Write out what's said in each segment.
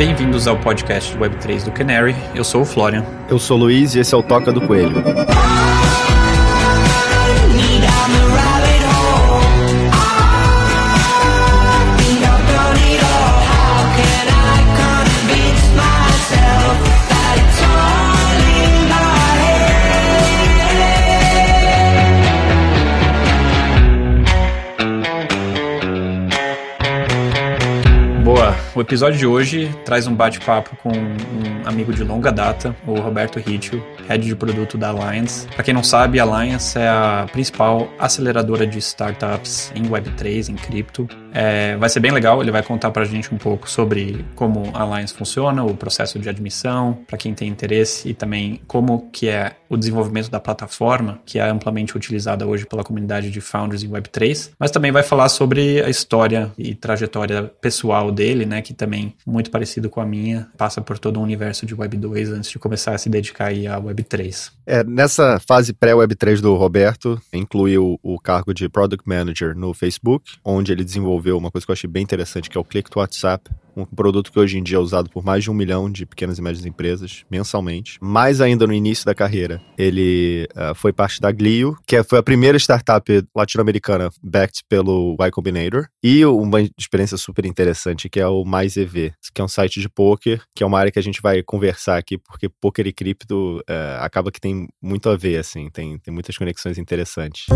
Bem-vindos ao podcast Web3 do Canary. Eu sou o Florian. Eu sou o Luiz e esse é o Toca do Coelho. O episódio de hoje traz um bate-papo com um amigo de longa data, o Roberto Ritchie, head de produto da Alliance. Para quem não sabe, a Alliance é a principal aceleradora de startups em Web3, em cripto. É, vai ser bem legal, ele vai contar para a gente um pouco sobre como a Alliance funciona, o processo de admissão, para quem tem interesse, e também como que é o desenvolvimento da plataforma, que é amplamente utilizada hoje pela comunidade de founders em Web3, mas também vai falar sobre a história e trajetória pessoal dele, né, que também muito parecido com a minha, passa por todo o universo de Web 2 antes de começar a se dedicar aí à Web 3. É, nessa fase pré-Web 3 do Roberto, incluiu o cargo de Product Manager no Facebook, onde ele desenvolveu uma coisa que eu achei bem interessante, que é o Click to WhatsApp, um produto que hoje em dia é usado por mais de um milhão de pequenas e médias empresas mensalmente. Mais ainda no início da carreira, ele uh, foi parte da Glio, que é, foi a primeira startup latino-americana backed pelo Y Combinator, e uma experiência super interessante que é o Mais EV, que é um site de poker, que é uma área que a gente vai conversar aqui, porque poker e cripto uh, acaba que tem muito a ver, assim, tem, tem muitas conexões interessantes.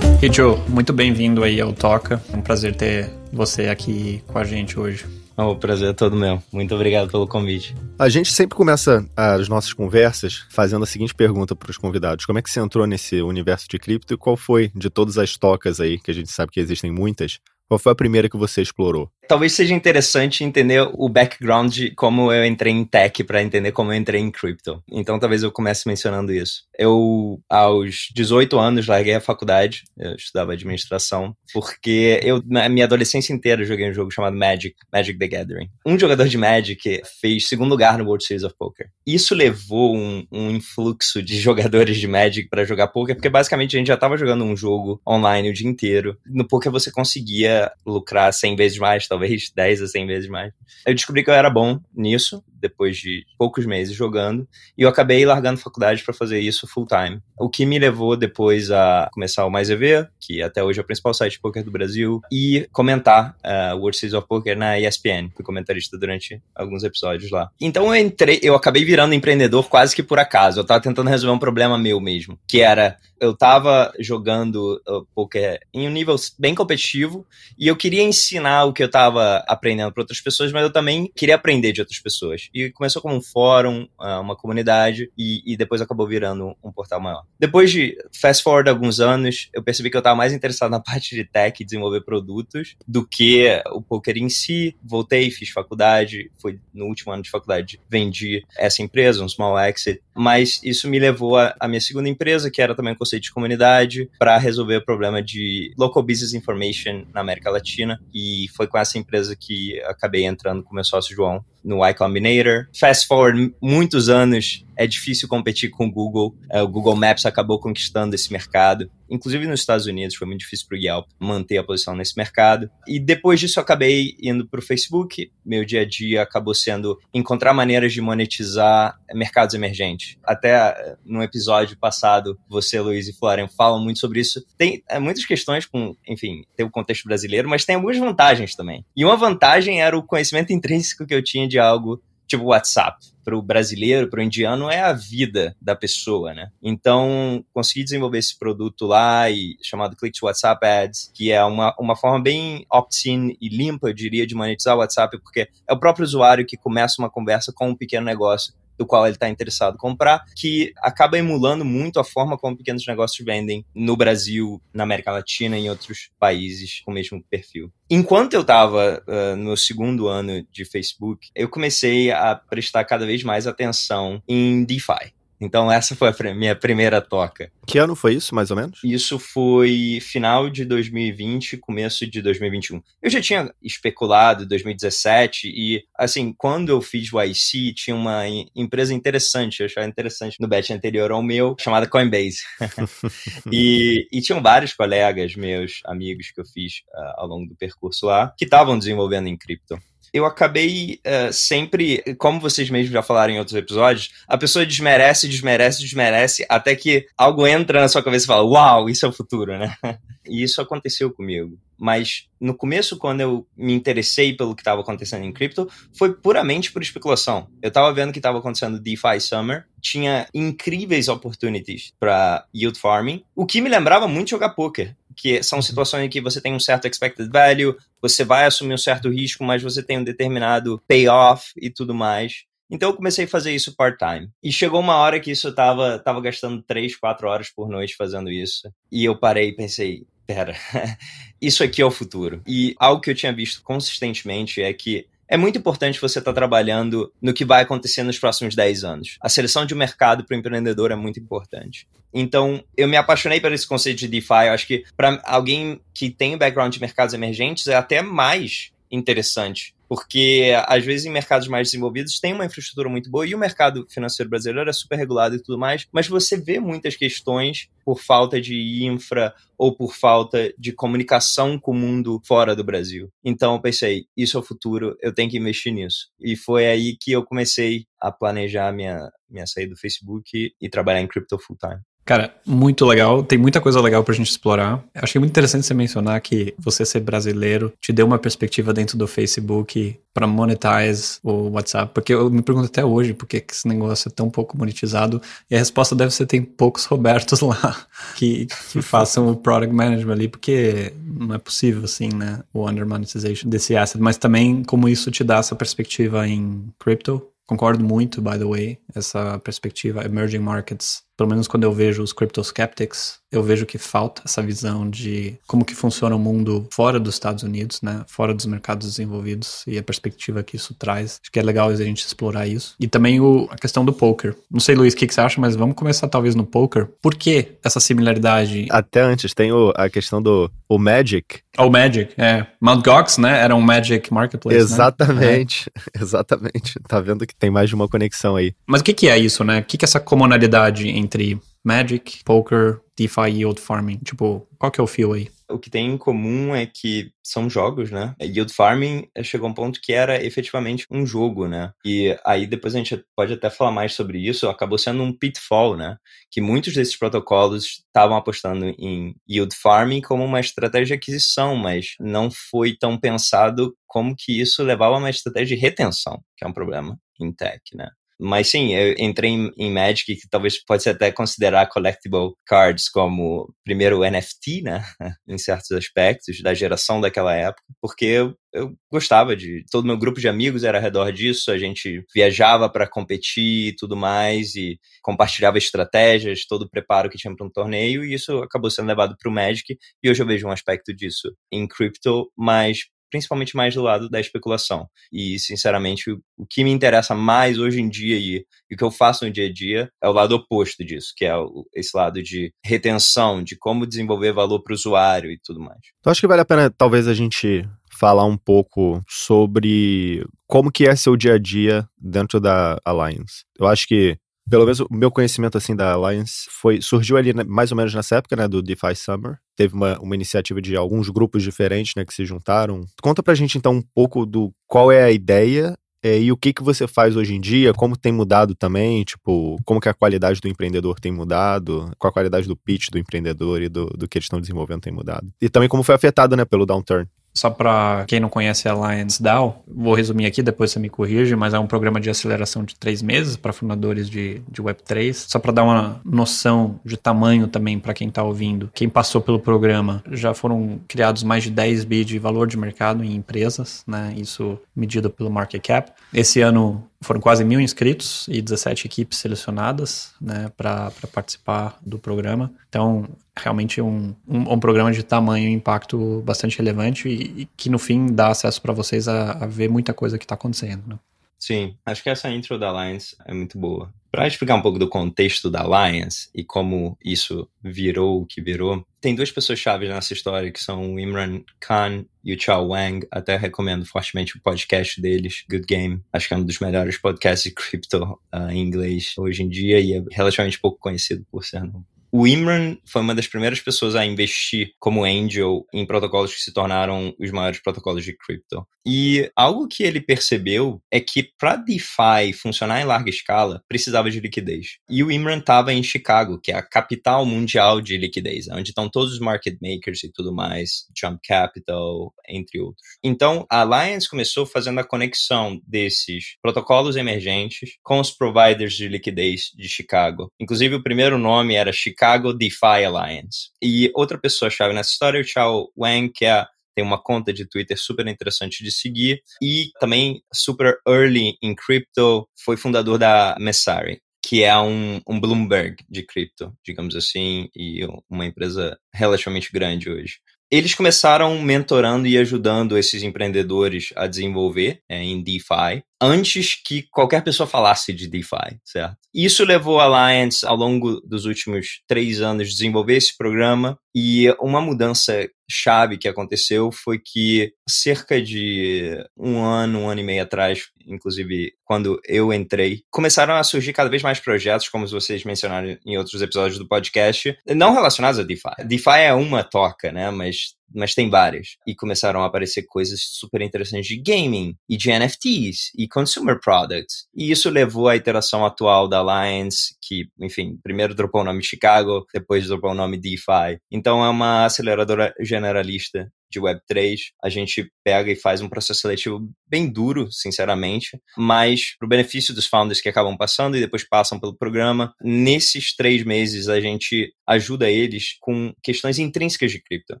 Richo, muito bem-vindo aí ao Toca. É um prazer ter você aqui com a gente hoje. O prazer é todo meu. Muito obrigado pelo convite. A gente sempre começa as nossas conversas fazendo a seguinte pergunta para os convidados: Como é que você entrou nesse universo de cripto e qual foi, de todas as tocas aí, que a gente sabe que existem muitas, qual foi a primeira que você explorou? Talvez seja interessante entender o background de como eu entrei em tech para entender como eu entrei em crypto. Então talvez eu comece mencionando isso. Eu, aos 18 anos, larguei a faculdade, eu estudava administração, porque eu, na minha adolescência inteira, joguei um jogo chamado Magic, Magic the Gathering. Um jogador de Magic fez segundo lugar no World Series of Poker. Isso levou um, um influxo de jogadores de Magic para jogar poker, porque basicamente a gente já estava jogando um jogo online o dia inteiro. No poker você conseguia lucrar 100 vezes mais, talvez talvez 10 a 100 vezes mais. Eu descobri que eu era bom nisso, depois de poucos meses jogando, e eu acabei largando faculdade para fazer isso full time. O que me levou depois a começar o Mais EV, que até hoje é o principal site de poker do Brasil, e comentar uh, World Series of Poker na ESPN. Fui comentarista durante alguns episódios lá. Então eu entrei, eu acabei virando empreendedor quase que por acaso. Eu tava tentando resolver um problema meu mesmo, que era eu tava jogando uh, poker em um nível bem competitivo e eu queria ensinar o que eu tava aprendendo para outras pessoas, mas eu também queria aprender de outras pessoas. E começou como um fórum, ah, uma comunidade, e, e depois acabou virando um portal maior. Depois de fast forward alguns anos, eu percebi que eu estava mais interessado na parte de tech e desenvolver produtos do que o poker em si. Voltei, fiz faculdade, foi no último ano de faculdade, vendi essa empresa, um small exit, mas isso me levou à minha segunda empresa, que era também um conceito de comunidade, para resolver o problema de local business information na América Latina, e foi com essa empresa que acabei entrando com meu sócio João no Y Combinator. Fast forward muitos anos, é difícil competir com o Google. É, o Google Maps acabou conquistando esse mercado. Inclusive nos Estados Unidos foi muito difícil para o Yelp manter a posição nesse mercado. E depois disso eu acabei indo para o Facebook. Meu dia a dia acabou sendo encontrar maneiras de monetizar mercados emergentes. Até é, no episódio passado, você, Luiz e Florian falam muito sobre isso. Tem é, muitas questões com, enfim, tem o contexto brasileiro, mas tem algumas vantagens também. E uma vantagem era o conhecimento intrínseco que eu tinha de algo tipo WhatsApp. Para o brasileiro, para o indiano, é a vida da pessoa, né? Então, consegui desenvolver esse produto lá, e, chamado Click to WhatsApp Ads, que é uma, uma forma bem opt-in e limpa, eu diria, de monetizar o WhatsApp, porque é o próprio usuário que começa uma conversa com um pequeno negócio do qual ele está interessado comprar, que acaba emulando muito a forma como pequenos negócios vendem no Brasil, na América Latina e em outros países com o mesmo perfil. Enquanto eu estava uh, no segundo ano de Facebook, eu comecei a prestar cada vez mais atenção em DeFi Então essa foi a minha primeira toca. Que ano foi isso, mais ou menos? Isso foi final de 2020, começo de 2021. Eu já tinha especulado em 2017 e, assim, quando eu fiz o IC, tinha uma empresa interessante, eu achava interessante no bet anterior ao meu, chamada Coinbase. e, e tinham vários colegas meus, amigos que eu fiz uh, ao longo do percurso lá, que estavam desenvolvendo em cripto eu acabei uh, sempre, como vocês mesmos já falaram em outros episódios, a pessoa desmerece, desmerece, desmerece, até que algo entra na sua cabeça e fala: Uau, isso é o futuro, né? E isso aconteceu comigo. Mas no começo, quando eu me interessei pelo que estava acontecendo em cripto, foi puramente por especulação. Eu estava vendo que estava acontecendo DeFi Summer, tinha incríveis opportunities para yield farming, o que me lembrava muito jogar poker que são situações em que você tem um certo expected value, você vai assumir um certo risco, mas você tem um determinado payoff e tudo mais. Então eu comecei a fazer isso part-time. E chegou uma hora que isso tava, tava gastando 3, 4 horas por noite fazendo isso. E eu parei e pensei, pera, isso aqui é o futuro. E algo que eu tinha visto consistentemente é que é muito importante você estar tá trabalhando no que vai acontecer nos próximos 10 anos. A seleção de mercado para o empreendedor é muito importante. Então, eu me apaixonei por esse conceito de DeFi. Eu acho que para alguém que tem background de mercados emergentes é até mais interessante porque às vezes em mercados mais desenvolvidos tem uma infraestrutura muito boa e o mercado financeiro brasileiro é super regulado e tudo mais, mas você vê muitas questões por falta de infra ou por falta de comunicação com o mundo fora do Brasil. Então eu pensei, isso é o futuro, eu tenho que investir nisso. E foi aí que eu comecei a planejar minha minha saída do Facebook e trabalhar em crypto full time. Cara, muito legal. Tem muita coisa legal pra gente explorar. Achei muito interessante você mencionar que você ser brasileiro te deu uma perspectiva dentro do Facebook para monetize o WhatsApp. Porque eu me pergunto até hoje por que esse negócio é tão pouco monetizado. E a resposta deve ser: tem poucos Robertos lá que, que façam o product management ali, porque não é possível assim, né? O under monetization desse asset. Mas também como isso te dá essa perspectiva em crypto. Concordo muito, by the way, essa perspectiva emerging markets pelo menos quando eu vejo os crypto skeptics, eu vejo que falta essa visão de como que funciona o mundo fora dos Estados Unidos, né? Fora dos mercados desenvolvidos e a perspectiva que isso traz. Acho que é legal a gente explorar isso. E também o, a questão do poker. Não sei, Luiz, o que, que você acha, mas vamos começar talvez no poker. Por que essa similaridade? Até antes, tem o, a questão do o Magic. O Magic, é. Mt. Gox, né? Era um Magic Marketplace, né? Exatamente, né? exatamente. Tá vendo que tem mais de uma conexão aí. Mas o que, que é isso, né? O que, que é essa comunalidade entre Magic, Poker, DeFi Yield Farming? Tipo, qual que é o fio aí? O que tem em comum é que são jogos, né? Yield Farming chegou a um ponto que era efetivamente um jogo, né? E aí depois a gente pode até falar mais sobre isso, acabou sendo um pitfall, né? Que muitos desses protocolos estavam apostando em Yield Farming como uma estratégia de aquisição, mas não foi tão pensado como que isso levava a uma estratégia de retenção, que é um problema em tech, né? Mas sim, eu entrei em, em Magic, que talvez pode ser até considerar collectible cards como primeiro NFT, né? em certos aspectos, da geração daquela época, porque eu, eu gostava de. Todo meu grupo de amigos era ao redor disso, a gente viajava para competir e tudo mais, e compartilhava estratégias, todo o preparo que tinha para um torneio, e isso acabou sendo levado para o Magic, e hoje eu vejo um aspecto disso em crypto, mas principalmente mais do lado da especulação. E, sinceramente, o, que me interessa mais hoje em dia e, e, o que eu faço no dia a dia é o lado oposto disso, que é o, esse lado de retenção, de como desenvolver valor para o usuário e tudo mais. Então, acho que vale a pena, talvez, a gente falar um pouco sobre como que é seu dia a dia dentro da Alliance. Eu acho que pelo menos o meu conhecimento assim da Alliance foi surgiu ali né, mais ou menos nessa época, né, do DeFi Summer. Teve uma, uma iniciativa de alguns grupos diferentes, né, que se juntaram. Conta pra gente então um pouco do qual é a ideia é, e o que que você faz hoje em dia, como tem mudado também, tipo, como que a qualidade do empreendedor tem mudado, qual a qualidade do pitch do empreendedor e do, do que eles estão desenvolvendo tem mudado. E também como foi afetado, né, pelo downturn. Só para quem não conhece a Alliance DAO, vou resumir aqui, depois você me corrige, mas é um programa de aceleração de três meses para fundadores de, de Web3. Só para dar uma noção de tamanho também para quem está ouvindo. Quem passou pelo programa já foram criados mais de 10 bi de valor de mercado em empresas, né? Isso medido pelo market cap. Esse ano foram quase mil inscritos e 17 equipes selecionadas né, para participar do programa. Então, realmente um, um, um, programa de tamanho e impacto bastante relevante e, e que, no fim, dá acesso para vocês a, a, ver muita coisa que está acontecendo. Né? Sim, acho que essa intro da Alliance é muito boa. Para explicar um pouco do contexto da Alliance e como isso virou o que virou, tem duas pessoas chaves nessa história que são o Imran Khan e o Chao Wang. Até recomendo fortemente o podcast deles, Good Game. Acho que é um dos melhores podcasts de cripto uh, em inglês hoje em dia e é relativamente pouco conhecido por ser no o Imran foi uma das primeiras pessoas a investir como angel em protocolos que se tornaram os maiores protocolos de cripto. E algo que ele percebeu é que para DeFi funcionar em larga escala, precisava de liquidez. E o Imran estava em Chicago, que é a capital mundial de liquidez, onde estão todos os market makers e tudo mais, Jump Capital, entre outros. Então, a Alliance começou fazendo a conexão desses protocolos emergentes com os providers de liquidez de Chicago. Inclusive, o primeiro nome era Chicago DeFi Alliance. E outra pessoa chave nessa história é o Chao Wang, que é tem uma conta de Twitter super interessante de seguir. E também super early in crypto, foi fundador da Messari, que é um, um Bloomberg de cripto, digamos assim, e uma empresa relativamente grande hoje. Eles começaram mentorando e ajudando esses empreendedores a desenvolver é, em DeFi antes que qualquer pessoa falasse de DeFi, certo? Isso levou a Alliance, ao longo dos últimos três anos, a desenvolver esse programa e uma mudança chave que aconteceu foi que cerca de um ano, um ano e meio atrás, inclusive quando eu entrei, começaram a surgir cada vez mais projetos, como vocês mencionaram em outros episódios do podcast, não relacionados a DeFi. DeFi é uma toca, né? Mas mas tem várias. E começaram a aparecer coisas super interessantes de gaming e de NFTs e consumer products. E isso levou à iteração atual da Alliance, que, enfim, primeiro dropou o nome Chicago, depois dropou o nome DeFi. Então é uma aceleradora generalista de Web3, a gente pega e faz um processo seletivo bem duro, sinceramente, mas para o benefício dos founders que acabam passando e depois passam pelo programa, nesses três meses a gente ajuda eles com questões intrínsecas de cripto.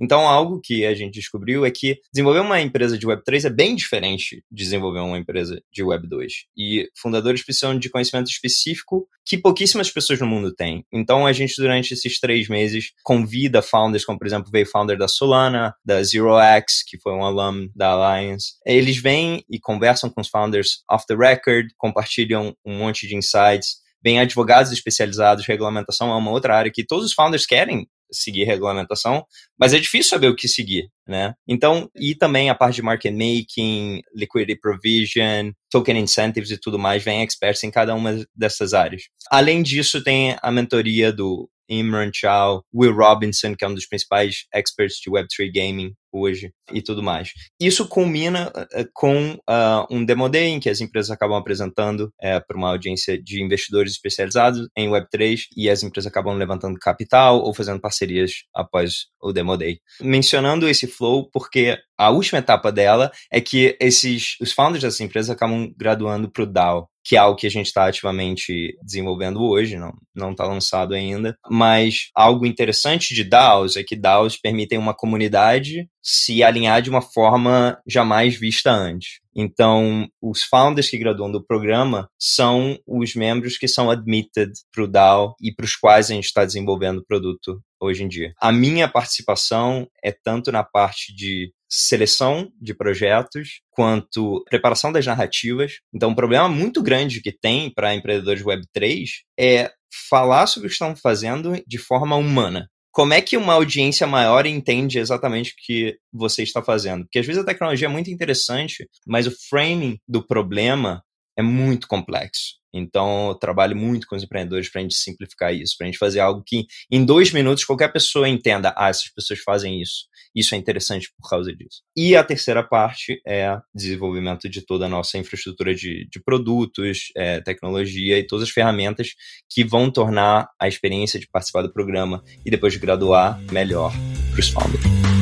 Então, algo que a gente descobriu é que desenvolver uma empresa de Web3 é bem diferente de desenvolver uma empresa de Web2. E fundadores precisam de conhecimento específico que pouquíssimas pessoas no mundo têm. Então, a gente, durante esses três meses, convida founders, como por exemplo, veio founder da Solana, da ZeroX, que foi um alum da Alliance. Eles vêm e conversam com os founders off the record, compartilham um monte de insights. Vem advogados especializados, regulamentação é uma outra área que todos os founders querem seguir regulamentação, mas é difícil saber o que seguir, né? Então, e também a parte de market making, liquidity provision, token incentives e tudo mais, vem experts em cada uma dessas áreas. Além disso, tem a mentoria do Imran Chow, Will Robinson, que é um dos principais experts de Web3 Gaming hoje e tudo mais. Isso culmina uh, com uh, um Demo Day em que as empresas acabam apresentando uh, para uma audiência de investidores especializados em Web3 e as empresas acabam levantando capital ou fazendo parcerias após o Demo Day. Mencionando esse flow porque a última etapa dela é que esses os founders dessas empresas acabam graduando para o DAO, que é algo que a gente está ativamente desenvolvendo hoje, não está lançado ainda. Mas algo interessante de DAOs é que DAOs permitem uma comunidade se alinhar de uma forma jamais vista antes. Então, os founders que graduam do programa são os membros que são admitted para o DAO e para os quais a gente está desenvolvendo o produto hoje em dia. A minha participação é tanto na parte de seleção de projetos quanto preparação das narrativas. Então, um problema muito grande que tem para empreendedores Web3 é falar sobre o que estão fazendo de forma humana. Como é que uma audiência maior entende exatamente o que você está fazendo? Porque às vezes a tecnologia é muito interessante, mas o framing do problema é muito complexo. Então, eu trabalho muito com os empreendedores para a gente simplificar isso, para a gente fazer algo que em dois minutos qualquer pessoa entenda: ah, essas pessoas fazem isso. Isso é interessante por causa disso. E a terceira parte é desenvolvimento de toda a nossa infraestrutura de, de produtos, é, tecnologia e todas as ferramentas que vão tornar a experiência de participar do programa e depois de graduar melhor para os founders.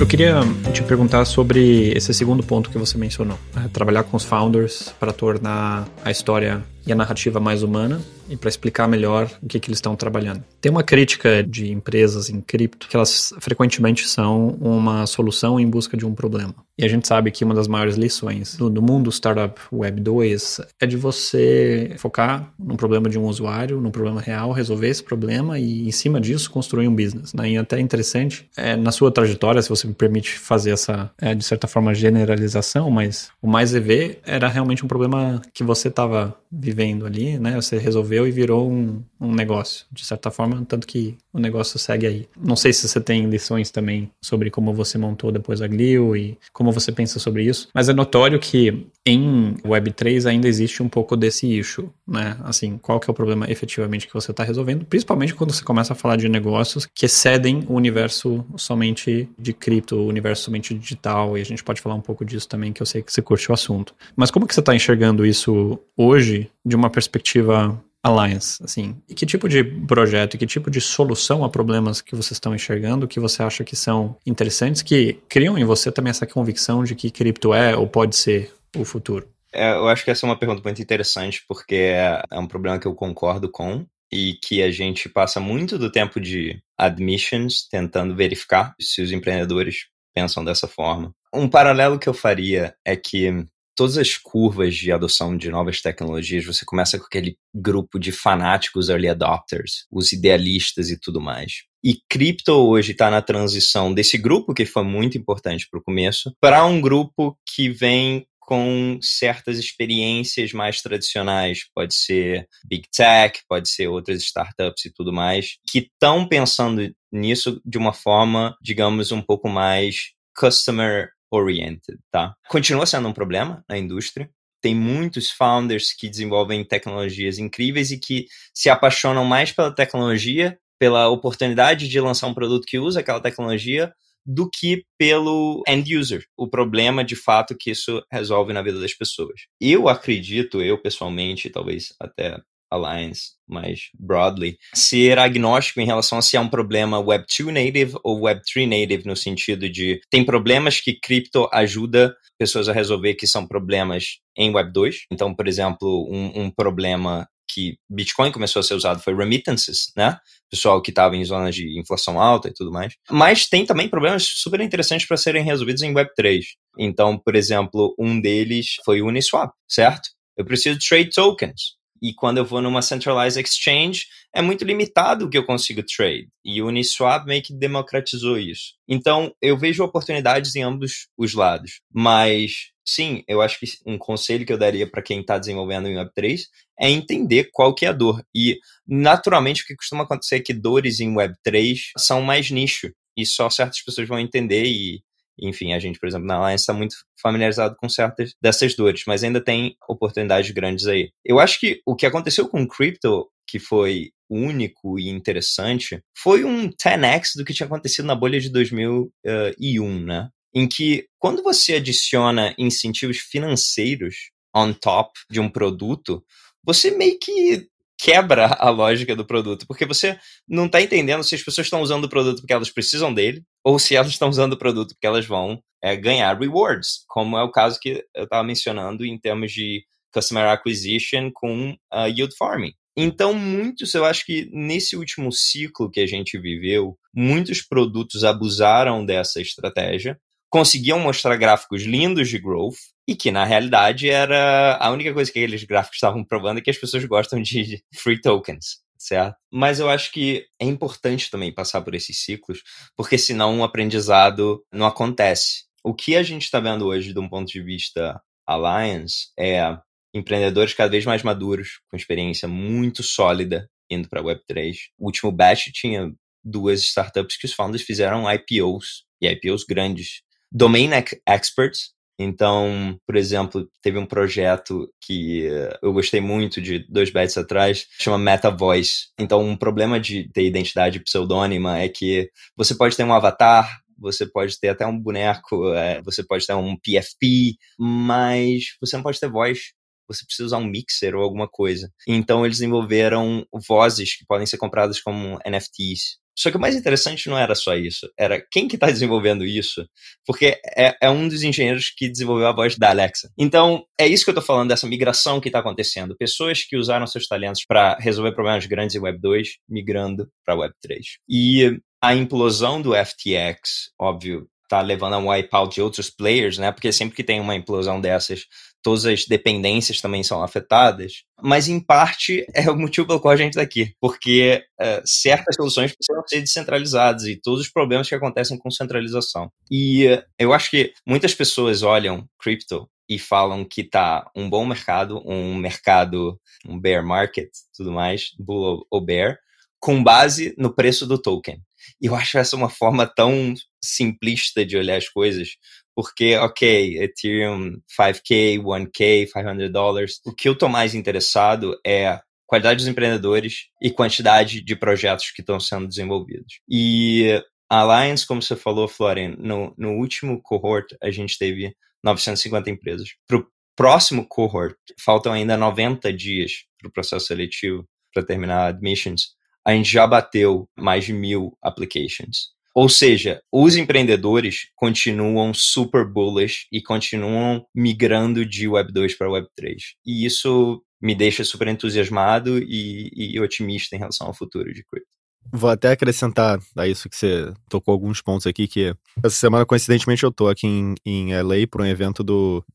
Eu queria te perguntar sobre esse segundo ponto que você mencionou, né? trabalhar com os founders para tornar a história e a narrativa mais humana e para explicar melhor o que, que eles estão trabalhando. Tem uma crítica de empresas em cripto que elas frequentemente são uma solução em busca de um problema. E a gente sabe que uma das maiores lições do, do mundo startup Web 2 é de você focar num problema de um usuário, num problema real, resolver esse problema e, em cima disso, construir um business. Né? E até interessante, é, na sua trajetória, se você me permite fazer essa, é, de certa forma, generalização, mas o Mais EV era realmente um problema que você estava vivendo ali, né? Você resolveu e virou um, um negócio, de certa forma, tanto que o negócio segue aí. Não sei se você tem lições também sobre como você montou depois a Glio e como você pensa sobre isso, mas é notório que em Web3 ainda existe um pouco desse issue, né? Assim, qual que é o problema efetivamente que você está resolvendo, principalmente quando você começa a falar de negócios que excedem o universo somente de cripto, o universo somente digital, e a gente pode falar um pouco disso também, que eu sei que você curte o assunto. Mas como que você está enxergando isso hoje, de uma perspectiva Alliance, assim, e que tipo de projeto, e que tipo de solução a problemas que vocês estão enxergando, que você acha que são interessantes, que criam em você também essa convicção de que cripto é ou pode ser o futuro? É, eu acho que essa é uma pergunta muito interessante, porque é, é um problema que eu concordo com, e que a gente passa muito do tempo de admissions tentando verificar se os empreendedores pensam dessa forma. Um paralelo que eu faria é que todas as curvas de adoção de novas tecnologias, você começa com aquele grupo de fanáticos early adopters, os idealistas e tudo mais. E cripto hoje está na transição desse grupo, que foi muito importante para o começo, para um grupo que vem com certas experiências mais tradicionais. Pode ser Big Tech, pode ser outras startups e tudo mais, que estão pensando nisso de uma forma, digamos, um pouco mais customer oriented, tá? Continua sendo um problema na indústria. Tem muitos founders que desenvolvem tecnologias incríveis e que se apaixonam mais pela tecnologia, pela oportunidade de lançar um produto que usa aquela tecnologia, do que pelo end user, o problema de fato que isso resolve na vida das pessoas. Eu acredito, eu pessoalmente, talvez até Alliance mais broadly, ser agnóstico em relação a se é um problema Web2 native ou Web3 native, no sentido de tem problemas que cripto ajuda pessoas a resolver que são problemas em Web2. Então, por exemplo, um, um problema que Bitcoin começou a ser usado foi remittances, né? Pessoal que estava em zonas de inflação alta e tudo mais. Mas tem também problemas super interessantes para serem resolvidos em Web3. Então, por exemplo, um deles foi o Uniswap, certo? Eu preciso de trade tokens. E quando eu vou numa centralized exchange, é muito limitado o que eu consigo trade. E o Uniswap meio que democratizou isso. Então, eu vejo oportunidades em ambos os lados. Mas, sim, eu acho que um conselho que eu daria para quem está desenvolvendo em Web3 é entender qual que é a dor. E, naturalmente, o que costuma acontecer é que dores em Web3 são mais nicho. E só certas pessoas vão entender e enfim, a gente, por exemplo, na Alliance está muito familiarizado com certas dessas dores, mas ainda tem oportunidades grandes aí. Eu acho que o que aconteceu com o Crypto, que foi único e interessante, foi um 10x do que tinha acontecido na bolha de 2001, né? Em que, quando você adiciona incentivos financeiros on top de um produto, você meio que quebra a lógica do produto, porque você não está entendendo se as pessoas estão usando o produto porque elas precisam dele, ou se elas estão usando o produto porque elas vão é, ganhar rewards, como é o caso que eu estava mencionando em termos de customer acquisition com uh, yield farming. Então, muitos, eu acho que nesse último ciclo que a gente viveu, muitos produtos abusaram dessa estratégia, conseguiam mostrar gráficos lindos de growth, e que na realidade era a única coisa que aqueles gráficos estavam provando é que as pessoas gostam de free tokens, certo? Mas eu acho que é importante também passar por esses ciclos, porque senão um aprendizado não acontece. O que a gente está vendo hoje, de um ponto de vista Alliance, é empreendedores cada vez mais maduros, com experiência muito sólida indo para a Web3. O último batch tinha duas startups que os founders fizeram IPOs, e IPOs grandes. Domain experts, então, por exemplo, teve um projeto que eu gostei muito de dois bets atrás, chama Meta Voice. Então, um problema de ter identidade pseudônima é que você pode ter um avatar, você pode ter até um boneco, é, você pode ter um PFP, mas você não pode ter voz. Você precisa usar um mixer ou alguma coisa. Então, eles desenvolveram vozes que podem ser compradas como NFTs. Só que o mais interessante não era só isso, era quem que está desenvolvendo isso, porque é, é, um dos engenheiros que desenvolveu a voz da Alexa. Então, é isso que eu estou falando dessa migração que está acontecendo. Pessoas que usaram seus talentos para resolver problemas grandes em Web 2, migrando para Web 3. E a implosão do FTX, óbvio, tá levando a um wipeout de outros players, né? Porque sempre que tem uma implosão dessas, todas as dependências também são afetadas. Mas, em parte, é o motivo pelo qual a gente está aqui. Porque uh, certas soluções precisam ser descentralizadas e todos os problemas que acontecem com centralização. E uh, eu acho que muitas pessoas olham cripto e falam que tá um bom mercado, um mercado, um bear market, tudo mais, bull ou bear, com base no preço do token. E eu acho essa uma forma tão simplista de olhar as coisas, porque, ok, Ethereum 5K, 1K, 500 dólares. O que eu tô mais interessado é qualidade dos empreendedores e quantidade de projetos que estão sendo desenvolvidos. E a Alliance, como você falou, Florian, no, no último cohort a gente teve 950 empresas. Para o próximo cohort, faltam ainda 90 dias para o processo seletivo para terminar admissions a gente já bateu mais de mil applications. Ou seja, os empreendedores continuam super bullish e continuam migrando de Web 2 para Web 3. E isso me deixa super entusiasmado e, e otimista em relação ao futuro de cripto. Vou até acrescentar a isso que você tocou alguns pontos aqui, que essa semana, coincidentemente, eu tô aqui em, em LA para um evento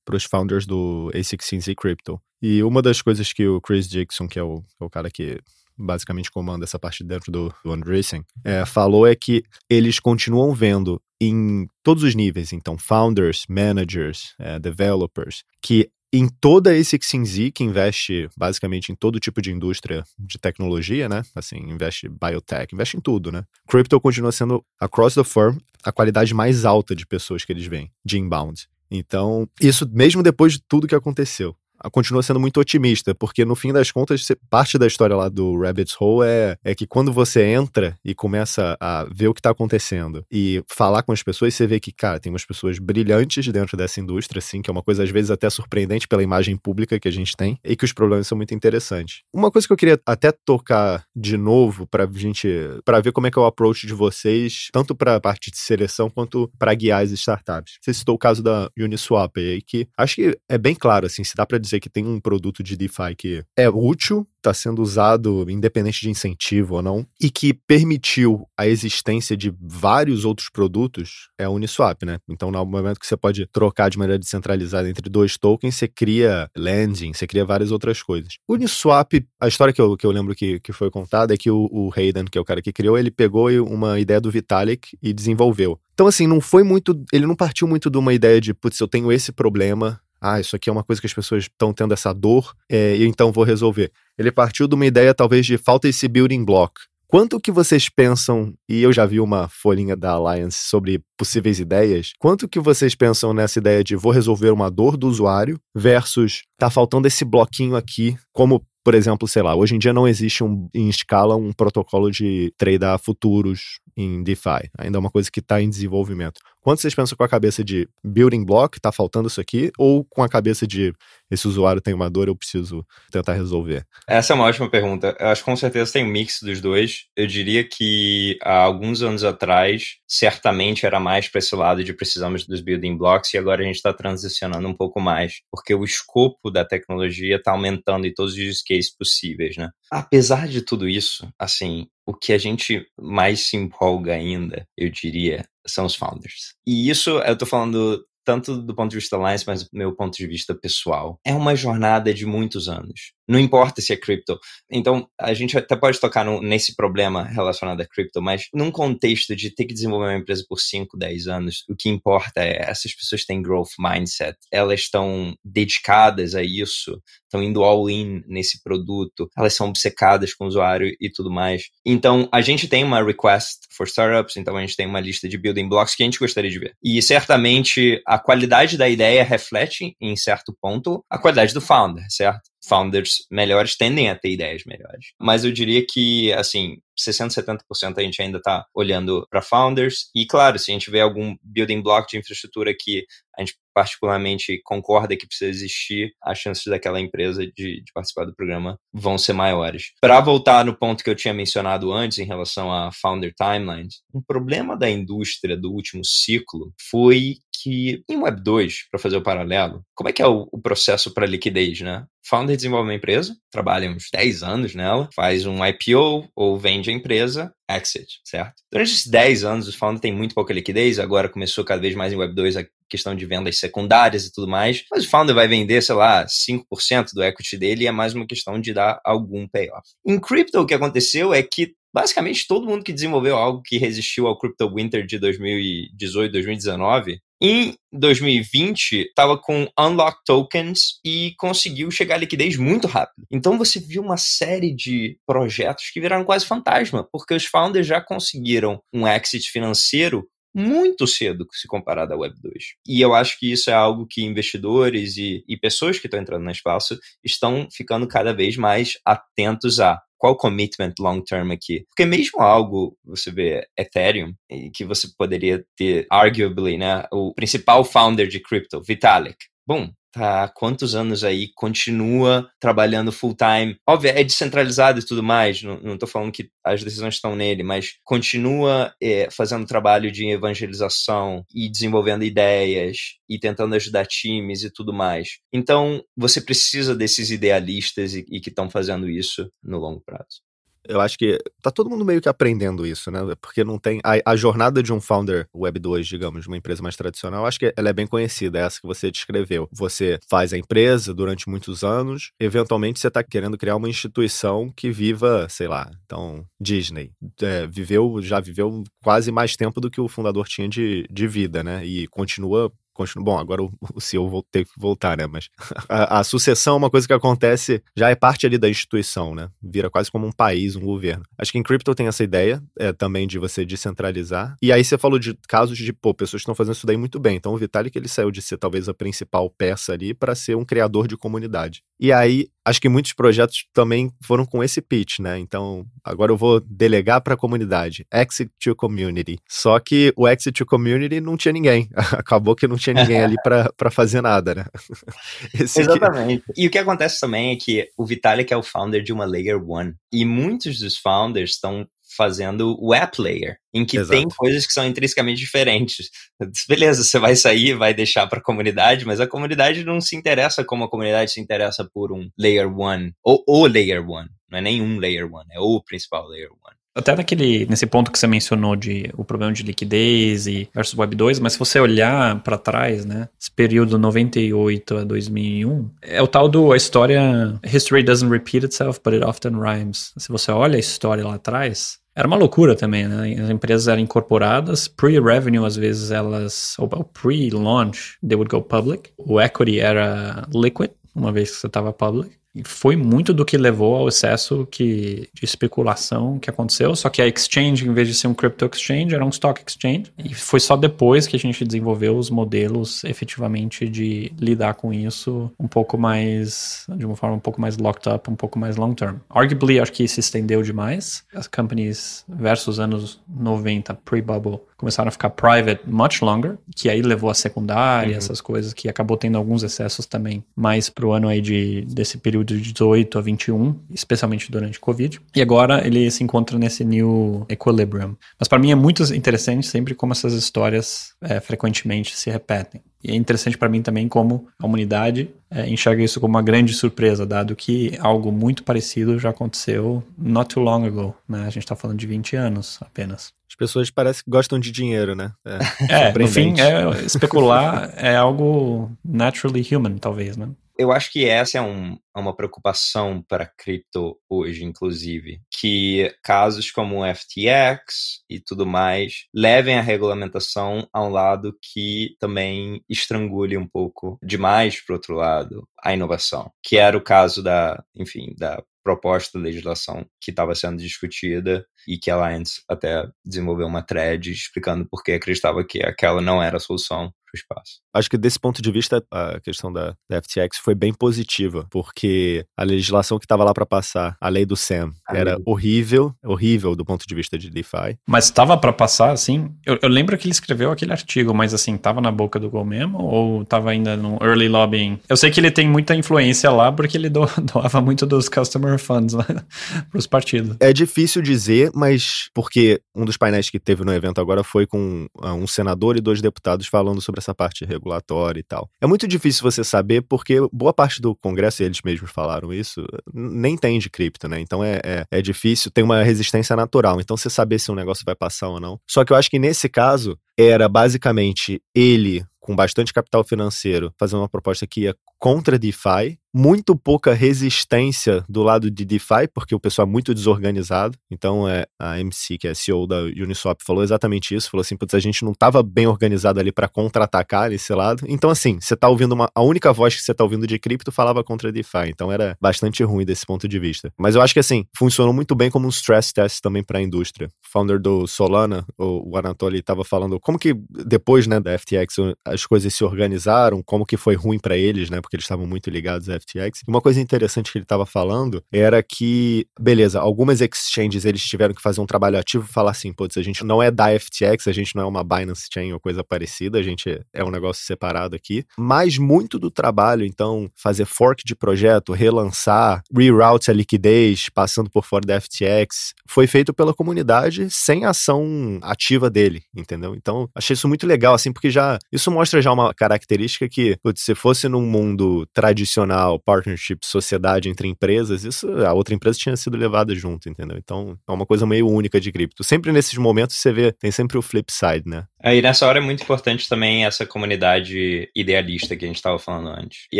para os founders do A16Z Crypto. E uma das coisas que o Chris Dixon, que é o, é o cara que basicamente comanda essa parte dentro do, do Andreessen, é, falou é que eles continuam vendo em todos os níveis, então founders, managers, é, developers, que em toda esse XinZ, que investe basicamente em todo tipo de indústria de tecnologia, né? Assim, investe biotech, investe em tudo, né? Crypto continua sendo, across the firm, a qualidade mais alta de pessoas que eles veem, de inbound. Então, isso mesmo depois de tudo que aconteceu continua sendo muito otimista, porque no fim das contas, parte da história lá do Rabbit's Hole é, é que quando você entra e começa a ver o que está acontecendo e falar com as pessoas, você vê que, cara, tem umas pessoas brilhantes dentro dessa indústria, assim, que é uma coisa às vezes até surpreendente pela imagem pública que a gente tem e que os problemas são muito interessantes. Uma coisa que eu queria até tocar de novo pra gente, para ver como é que é o approach de vocês, tanto para a parte de seleção quanto para guiar as startups. Você citou o caso da Uniswap aí, que acho que é bem claro, assim, se dá para dizer que tem um produto de DeFi que é útil, está sendo usado independente de incentivo ou não, e que permitiu a existência de vários outros produtos, é a Uniswap, né? Então, no momento que você pode trocar de maneira descentralizada entre dois tokens, você cria lending, você cria várias outras coisas. Uniswap, a história que eu, que eu lembro que, que foi contada é que o, o Hayden, que é o cara que criou, ele pegou uma ideia do Vitalik e desenvolveu. Então, assim, não foi muito. Ele não partiu muito de uma ideia de, putz, eu tenho esse problema, ah, isso aqui é uma coisa que as pessoas estão tendo essa dor, é, e então vou resolver. Ele partiu de uma ideia, talvez, de falta esse building block. Quanto que vocês pensam, e eu já vi uma folhinha da Alliance sobre possíveis ideias, quanto que vocês pensam nessa ideia de vou resolver uma dor do usuário versus tá faltando esse bloquinho aqui, como por exemplo, sei lá, hoje em dia não existe um, em escala um protocolo de tradear futuros em DeFi. Ainda é uma coisa que está em desenvolvimento. Quanto vocês pensam com a cabeça de building block, está faltando isso aqui, ou com a cabeça de esse usuário tem uma dor, eu preciso tentar resolver? Essa é uma ótima pergunta. Eu acho que com certeza tem um mix dos dois. Eu diria que há alguns anos atrás, certamente era mais para esse lado de precisamos dos building blocks, e agora a gente está transicionando um pouco mais, porque o escopo da tecnologia está aumentando em todos os use cases possíveis, né? Apesar de tudo isso, assim, o que a gente mais se empolga ainda, eu diria, são os founders. E isso eu tô falando tanto do ponto de vista Alliance, mas do meu ponto de vista pessoal. É uma jornada de muitos anos. Não importa se é cripto. Então, a gente até pode tocar no, nesse problema relacionado a cripto, mas num contexto de ter que desenvolver uma empresa por 5, 10 anos, o que importa é essas pessoas têm growth mindset, elas estão dedicadas a isso, estão indo all in nesse produto, elas são obcecadas com o usuário e tudo mais. Então, a gente tem uma request for startups, então a gente tem uma lista de building blocks que a gente gostaria de ver. E certamente a a qualidade da ideia reflete, em certo ponto, a qualidade do founder, certo? Founders melhores tendem a ter ideias melhores. Mas eu diria que, assim, 60, 70% a gente ainda está olhando para founders. E, claro, se a gente vê algum building block de infraestrutura que a gente particularmente concorda que precisa existir, as chances daquela empresa de, de participar do programa vão ser maiores. Para voltar no ponto que eu tinha mencionado antes em relação a founder timelines, um problema da indústria do último ciclo foi que em Web 2, para fazer o paralelo, como é que é o, o processo para liquidez, né? Founder desenvolve uma empresa, trabalha uns 10 anos nela, faz um IPO ou vende a empresa, exit, certo? Durante esses 10 anos, o founder tem muito pouca liquidez, agora começou cada vez mais em Web 2 a questão de vendas secundárias e tudo mais, mas o founder vai vender, sei lá, 5% do equity dele e é mais uma questão de dar algum payoff. Em crypto, o que aconteceu é que basicamente todo mundo que desenvolveu algo que resistiu ao Crypto Winter de 2018, 2019, em 2020, estava com unlock tokens e conseguiu chegar à liquidez muito rápido. Então você viu uma série de projetos que viraram quase fantasma, porque os founders já conseguiram um exit financeiro muito cedo se comparado à Web 2. E eu acho que isso é algo que investidores e, e pessoas que estão entrando no espaço estão ficando cada vez mais atentos a qual o commitment long term aqui? Porque mesmo algo, você vê Ethereum, que você poderia ter, arguably, né, o principal founder de crypto, Vitalik. Bom, tá há quantos anos aí, continua trabalhando full time. Óbvio, é descentralizado e tudo mais, não, não tô falando que as decisões estão nele, mas continua é, fazendo trabalho de evangelização e desenvolvendo ideias e tentando ajudar times e tudo mais. Então, você precisa desses idealistas e, e que estão fazendo isso no longo prazo. Eu acho que tá todo mundo meio que aprendendo isso, né? Porque não tem. A, a, jornada de um founder Web 2, digamos, de uma empresa mais tradicional, acho que ela é bem conhecida, é essa que você descreveu. Você faz a empresa durante muitos anos, eventualmente você tá querendo criar uma instituição que viva, sei lá, então, Disney. É, viveu, já viveu quase mais tempo do que o fundador tinha de, de vida, né? E continua continua. Bom, agora o, o CEO vou ter que voltar, né? Mas a, a, sucessão é uma coisa que acontece, já é parte ali da instituição, né? Vira quase como um país, um governo. Acho que em Crypto tem essa ideia é, também de você descentralizar. E aí você falou de casos de, pô, pessoas estão fazendo isso daí muito bem. Então o Vitalik ele saiu de ser talvez a principal peça ali para ser um criador de comunidade. E aí acho que muitos projetos também foram com esse pitch, né? Então, agora eu vou delegar para a comunidade, exit to community. Só que o exit to community não tinha ninguém. Acabou que não tinha ninguém ali para fazer nada, né? Exatamente. Aqui... E o que acontece também é que o Vitalik é o founder de uma Layer One. E muitos dos founders estão fazendo o app layer, em que Exato. tem coisas que são intrinsecamente diferentes. Beleza, você vai sair, vai deixar para a comunidade, mas a comunidade não se interessa como a comunidade se interessa por um layer one, ou o layer one, não é nenhum layer one, é o principal layer one. Até naquele, nesse ponto que você mencionou de o problema de liquidez e versus Web 2, mas se você olhar para trás, né, esse período 98 a 2001, é o tal do a história history doesn't repeat itself, but it often rhymes. Se você olha a história lá atrás, era uma loucura também, né? As empresas eram incorporadas, pre-revenue, às vezes elas, ou pre-launch, they would go public. O equity era liquid, uma vez que você estava public. E foi muito do que levou ao excesso que, de especulação que aconteceu. Só que a exchange, em vez de ser um crypto exchange, era um stock exchange. E foi só depois que a gente desenvolveu os modelos efetivamente de lidar com isso um pouco mais, de uma forma um pouco mais locked up, um pouco mais long term. Arguably, acho que se estendeu demais. As companies versus anos 90, pre-bubble, começaram a ficar private much longer, que aí levou a secundária, uhum. essas coisas, que acabou tendo alguns excessos também, mais pro ano aí de, desse período de 18 a 21, especialmente durante o Covid. E agora ele se encontra nesse new equilibrium. Mas para mim é muito interessante sempre como essas histórias é, frequentemente se repetem. E é interessante para mim também como a humanidade é, enxerga isso como uma grande surpresa, dado que algo muito parecido já aconteceu not too long ago. Né? A gente está falando de 20 anos apenas. As pessoas parecem que gostam de dinheiro, né? É, é no fim, é, especular é algo naturally human, talvez, né? Eu acho que essa é, um, é uma preocupação para cripto hoje, inclusive, que casos como o FTX e tudo mais levem a regulamentação a um lado que também estrangule um pouco demais, para outro lado, a inovação, que era o caso da, enfim, da proposta de legislação que estava sendo discutida e que a Alliance até desenvolveu uma thread explicando por que acreditava que aquela não era a solução o espaço. Acho que desse ponto de vista, a questão da, da FTX foi bem positiva, porque a legislação que estava lá para passar, a lei do Sam, era horrível, horrível do ponto de vista de DeFi. Mas estava para passar, assim, eu, eu, lembro que ele escreveu aquele artigo, mas assim, estava na boca do gol mesmo, ou estava ainda no early lobbying? Eu sei que ele tem muita influência lá, porque ele do, doava muito dos customer funds lá para os partidos. É difícil dizer, mas porque um dos painéis que teve no evento agora foi com uh, um senador e dois deputados falando sobre essa parte regulatória e tal. É muito difícil você saber, porque boa parte do Congresso, e eles mesmos falaram isso, nem tem de cripto, né? Então é, é, é difícil, tem uma resistência natural. Então você saber se um negócio vai passar ou não. Só que eu acho que nesse caso, era basicamente ele com bastante capital financeiro fazendo uma proposta que ia contra DeFi muito pouca resistência do lado de DeFi, porque o pessoal é muito desorganizado. Então, é, a MC, que é CEO da Uniswap, falou exatamente isso. Falou assim, putz, a gente não estava bem organizado ali para contra-atacar esse lado. Então, assim, você tá ouvindo uma... A única voz que você tá ouvindo de cripto falava contra DeFi. Então, era bastante ruim desse ponto de vista. Mas eu acho que, assim, funcionou muito bem como um stress test também para a indústria. O founder do Solana, o Anatoly, estava falando como que depois, né, da FTX, as coisas se organizaram, como que foi ruim para eles, né, porque eles estavam muito ligados à FTX. Uma coisa interessante que ele estava falando era que, beleza, algumas exchanges eles tiveram que fazer um trabalho ativo e falar assim, putz, a gente não é da FTX, a gente não é uma Binance Chain ou coisa parecida, a gente é um negócio separado aqui. Mas muito do trabalho, então, fazer fork de projeto, relançar, reroute a liquidez, passando por fora da FTX, foi feito pela comunidade sem ação ativa dele, entendeu? Então, achei isso muito legal, assim, porque já isso mostra já uma característica que, putz, se fosse num mundo tradicional, partner partnership, sociedade entre empresas, isso a outra empresa tinha sido levada junto, entendeu? Então é uma coisa meio única de cripto. Sempre nesses momentos você vê, tem sempre o flip side, né? Aí nessa hora é muito importante também essa comunidade idealista que a gente estava falando antes. E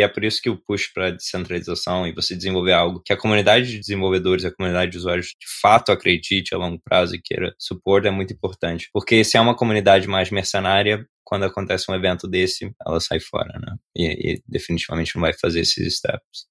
é por isso que o push para descentralização e você desenvolver algo que a comunidade de desenvolvedores, a comunidade de usuários de fato acredite a longo prazo e queira suporte é muito importante. Porque se é uma comunidade mais mercenária, quando acontece um evento desse, ela sai fora, né? E, e definitivamente não vai fazer esses steps.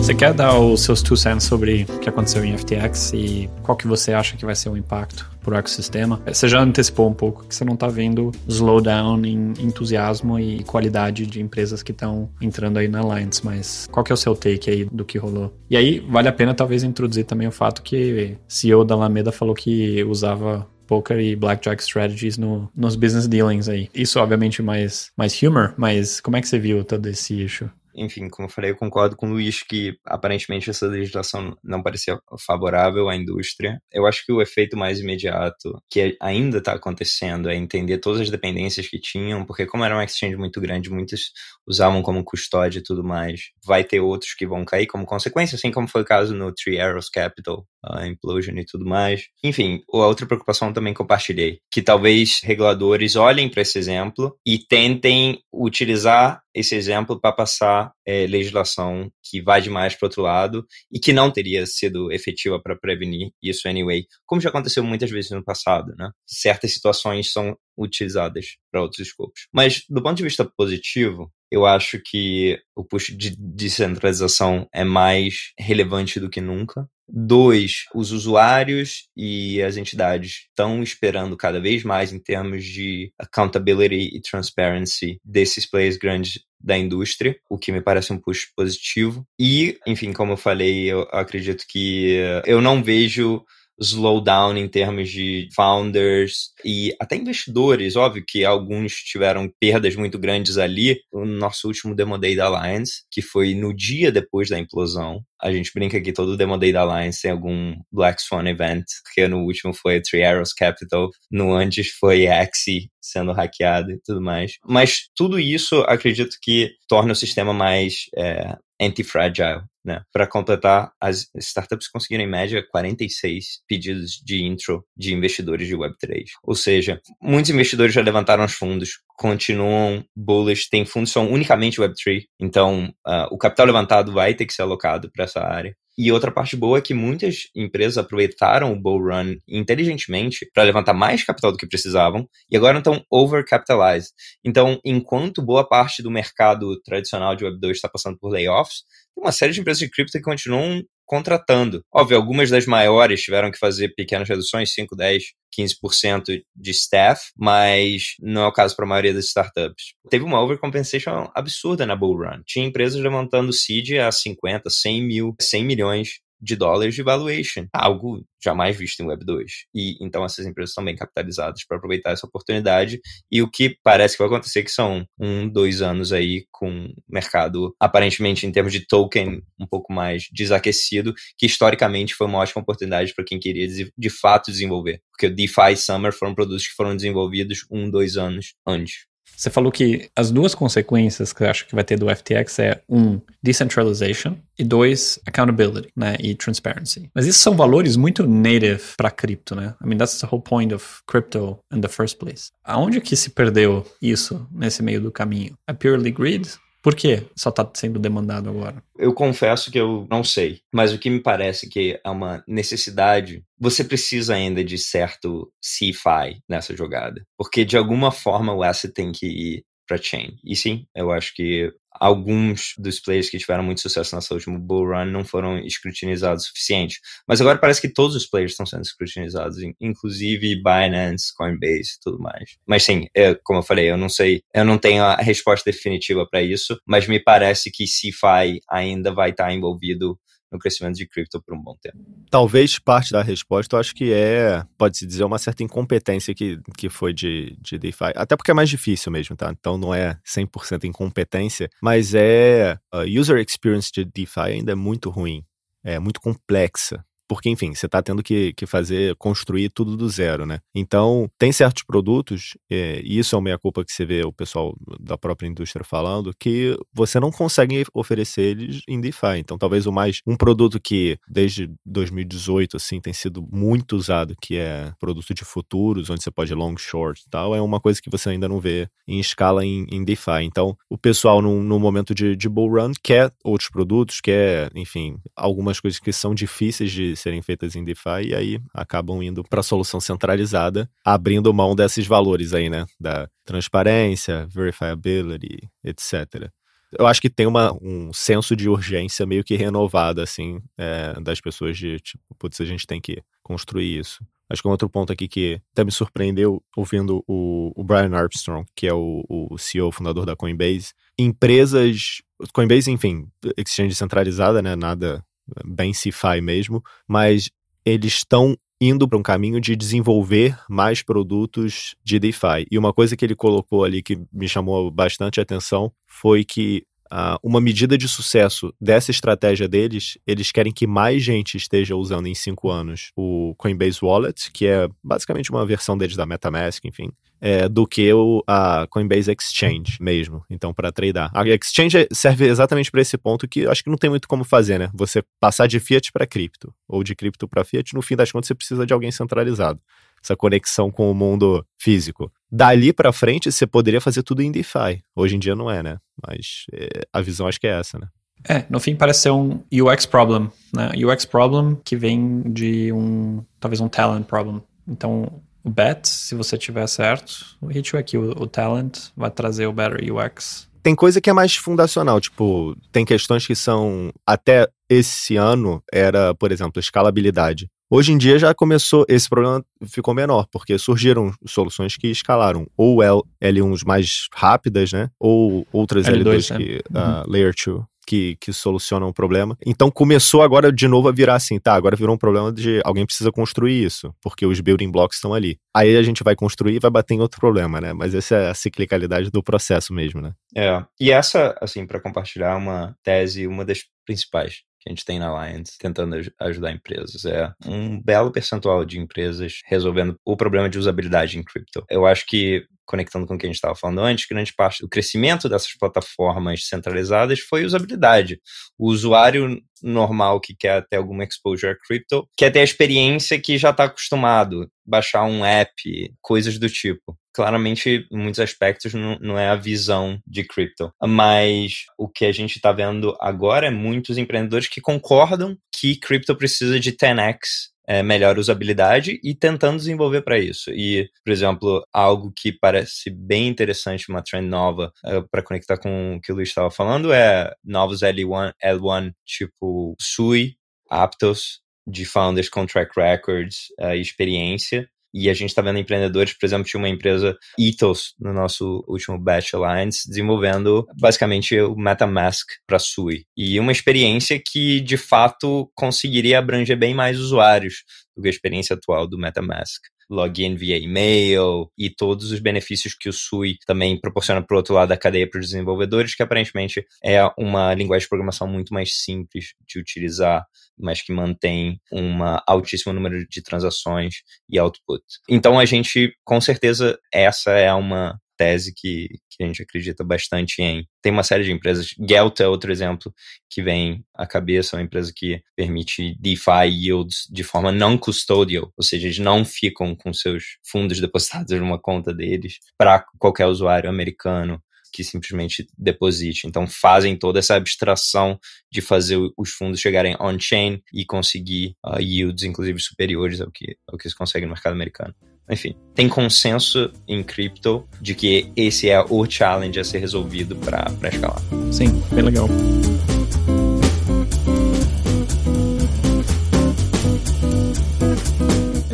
Você quer dar os seus two cents sobre o que aconteceu em FTX e qual que você acha que vai ser o impacto para o ecossistema? Você já antecipou um pouco que você não está vendo slowdown em entusiasmo e qualidade de empresas que estão entrando aí na Alliance, mas qual que é o seu take aí do que rolou? E aí vale a pena talvez introduzir também o fato que CEO da Alameda falou que usava poker e blackjack strategies no, nos business dealings aí. Isso, obviamente, mais, mais humor, mas como é que você viu todo esse issue? Enfim, como eu falei, eu concordo com o Luiz que aparentemente essa legislação não parecia favorável à indústria. Eu acho que o efeito mais imediato que ainda está acontecendo é entender todas as dependências que tinham, porque como era um exchange muito grande, muitos usavam como custódia e tudo mais. Vai ter outros que vão cair como consequência, assim como foi o caso no Three Arrows Capital, a Implosion e tudo mais. Enfim, a outra preocupação também compartilhei, que talvez reguladores olhem para esse exemplo e tentem utilizar esse exemplo para passar é, legislação que vai demais para outro lado e que não teria sido efetiva para prevenir isso anyway, como já aconteceu muitas vezes no passado, né? Certas situações são utilizadas para outros escopos. Mas do ponto de vista positivo, eu acho que o push de descentralização é mais relevante do que nunca. Dois, os usuários e as entidades estão esperando cada vez mais em termos de accountability e transparency desses players grandes da indústria, o que me parece um push positivo. E, enfim, como eu falei, eu acredito que eu não vejo slowdown em termos de founders e até investidores. Óbvio que alguns tiveram perdas muito grandes ali. O nosso último Demo Day da Alliance, que foi no dia depois da implosão. A gente brinca que todo Demo Day da Alliance tem algum Black Swan event, porque no último foi Three Arrows Capital, no antes foi Axie sendo hackeado e tudo mais. Mas tudo isso acredito que torna o sistema mais é, anti-fragile. Né? Para completar, as startups conseguiram em média 46 pedidos de intro de investidores de Web3. Ou seja, muitos investidores já levantaram os fundos, continuam bullish, tem fundos são unicamente Web3, então uh, o capital levantado vai ter que ser alocado para essa área. E outra parte boa é que muitas empresas aproveitaram o bull run inteligentemente para levantar mais capital do que precisavam e agora estão overcapitalized. Então, enquanto boa parte do mercado tradicional de Web2 está passando por layoffs, tem uma série de empresas de cripto que continuam contratando. Óbvio, algumas das maiores tiveram que fazer pequenas reduções, 5, 10, 15% de staff, mas não é o caso para a maioria das startups. Teve uma overcompensation absurda na Bull Run. Tinha empresas levantando seed a 50, 100 mil, 100 milhões de dólares de valuation, algo jamais visto em Web 2. E então essas empresas estão bem capitalizadas para aproveitar essa oportunidade. E o que parece que vai acontecer que são um, dois anos aí com mercado aparentemente em termos de token um pouco mais desaquecido, que historicamente foi uma ótima oportunidade para quem queria de fato desenvolver. Porque o DeFi Summer foram produtos que foram desenvolvidos um, dois anos antes. Você falou que as duas consequências que eu acho que vai ter do FTX é um, decentralization e dois, accountability, né, e transparency. Mas esses são valores muito native para cripto, né? I mean, that's the whole point of crypto in the first place. Aonde que se perdeu isso nesse meio do caminho? É purely greed? Por que só está sendo demandado agora? Eu confesso que eu não sei, mas o que me parece que é uma necessidade, você precisa ainda de certo CFI nessa jogada, porque de alguma forma o asset tem que ir para chain. E sim, eu acho que alguns dos players que tiveram muito sucesso nessa última bull run não foram escrutinizados o suficiente. Mas agora parece que todos os players estão sendo escrutinizados, inclusive Binance, Coinbase e tudo mais. Mas sim, é, como eu falei, eu não sei, eu não tenho a resposta definitiva para isso, mas me parece que CeFi ainda vai estar envolvido no crescimento de cripto por um bom tempo. Talvez parte da resposta, eu acho que é, pode-se dizer, uma certa incompetência que, que foi de, de DeFi. Até porque é mais difícil mesmo, tá? Então não é 100% incompetência, mas é. A user experience de DeFi ainda é muito ruim. É muito complexa porque, enfim, você está tendo que, que fazer, construir tudo do zero, né? Então, tem certos produtos, é, e isso é uma culpa que você vê o pessoal da própria indústria falando, que você não consegue oferecer eles em DeFi. Então, talvez o mais, um produto que desde 2018, assim, tem sido muito usado, que é produto de futuros, onde você pode long, short e tal, é uma coisa que você ainda não vê em escala em, em DeFi. Então, o pessoal, no, no momento de, de bull run, quer outros produtos, quer, enfim, algumas coisas que são difíceis de serem feitas em DeFi e aí acabam indo para a solução centralizada, abrindo mão desses valores aí, né? Da transparência, verifiability, etc. Eu acho que tem uma, um senso de urgência meio que renovado, assim, é, das pessoas de, tipo, putz, a gente tem que construir isso. Acho que um outro ponto aqui que até me surpreendeu ouvindo o, o Brian Armstrong, que é o, o CEO, fundador da Coinbase. Empresas, Coinbase, enfim, exchange centralizada, né? Nada bem CeFi mesmo, mas eles estão indo para um caminho de desenvolver mais produtos de DeFi. E uma coisa que ele colocou ali que me chamou bastante atenção foi que uh, uma medida de sucesso dessa estratégia deles, eles querem que mais gente esteja usando em cinco anos o Coinbase Wallet, que é basicamente uma versão deles da MetaMask, enfim é, do que o, a Coinbase Exchange mesmo, então, para tradear. A Exchange serve exatamente para esse ponto que acho que não tem muito como fazer, né? Você passar de fiat para cripto, ou de cripto para fiat, no fim das contas você precisa de alguém centralizado. Essa conexão com o mundo físico. Dali para frente, você poderia fazer tudo em DeFi. Hoje em dia não é, né? Mas é, a visão acho que é essa, né? É, no fim parece ser um UX problem, né? UX problem que vem de um, talvez um talent problem. Então, o bet, se você tiver certo, o hit aqui, o, o talent, vai trazer o better UX. Tem coisa que é mais fundacional, tipo, tem questões que são até esse ano era, por exemplo, escalabilidade. Hoje em dia já começou, esse problema ficou menor, porque surgiram soluções que escalaram ou L1s mais rápidas, né? Ou outras L2, L2 né? que, uh, Layer 2 que, que solucionam o problema. Então começou agora de novo a virar assim, tá, agora virou um problema de alguém precisa construir isso, porque os building blocks estão ali. Aí a gente vai construir e vai bater em outro problema, né? Mas essa é a ciclicalidade do processo mesmo, né? É. E essa, assim, para compartilhar uma tese, uma das principais que a gente tem na Alliance tentando ajudar empresas. É um belo percentual de empresas resolvendo o problema de usabilidade em cripto. Eu acho que conectando com o que a gente estava falando antes, grande parte do crescimento dessas plataformas centralizadas foi usabilidade. O usuário normal que quer ter alguma exposure a crypto quer ter a experiência que já está acostumado, baixar um app, coisas do tipo. Claramente, em muitos aspectos, não, não é a visão de crypto. Mas o que a gente está vendo agora é muitos empreendedores que concordam que crypto precisa de 10x é, melhor usabilidade e tentando desenvolver para isso. E, por exemplo, algo que parece bem interessante, uma trend nova, é, para conectar com o que o Luiz estava falando, é novos L1, L1 tipo SUI, Aptos, de founders com track records uh, experiência. E a gente está vendo empreendedores, por exemplo, tinha uma empresa Ethos no nosso último Batch Alliance, desenvolvendo basicamente o MetaMask para Sui. E uma experiência que, de fato, conseguiria abranger bem mais usuários do que a experiência atual do MetaMask login via e-mail e todos os benefícios que o SUI também proporciona para o outro lado da cadeia para os desenvolvedores, que aparentemente é uma linguagem de programação muito mais simples de utilizar, mas que mantém um altíssimo número de transações e output. Então a gente, com certeza, essa é uma tese que, que a gente acredita bastante em. Tem uma série de empresas, Gelt é outro exemplo que vem à cabeça, uma empresa que permite DeFi yields de forma não custodial, ou seja, eles não ficam com seus fundos depositados numa conta deles para qualquer usuário americano que simplesmente deposite. Então fazem toda essa abstração de fazer os fundos chegarem on-chain e conseguir uh, yields, inclusive, superiores ao que, ao que se consegue no mercado americano. Enfim, tem consenso em cripto de que esse é o challenge a ser resolvido para escalar. Sim, bem legal.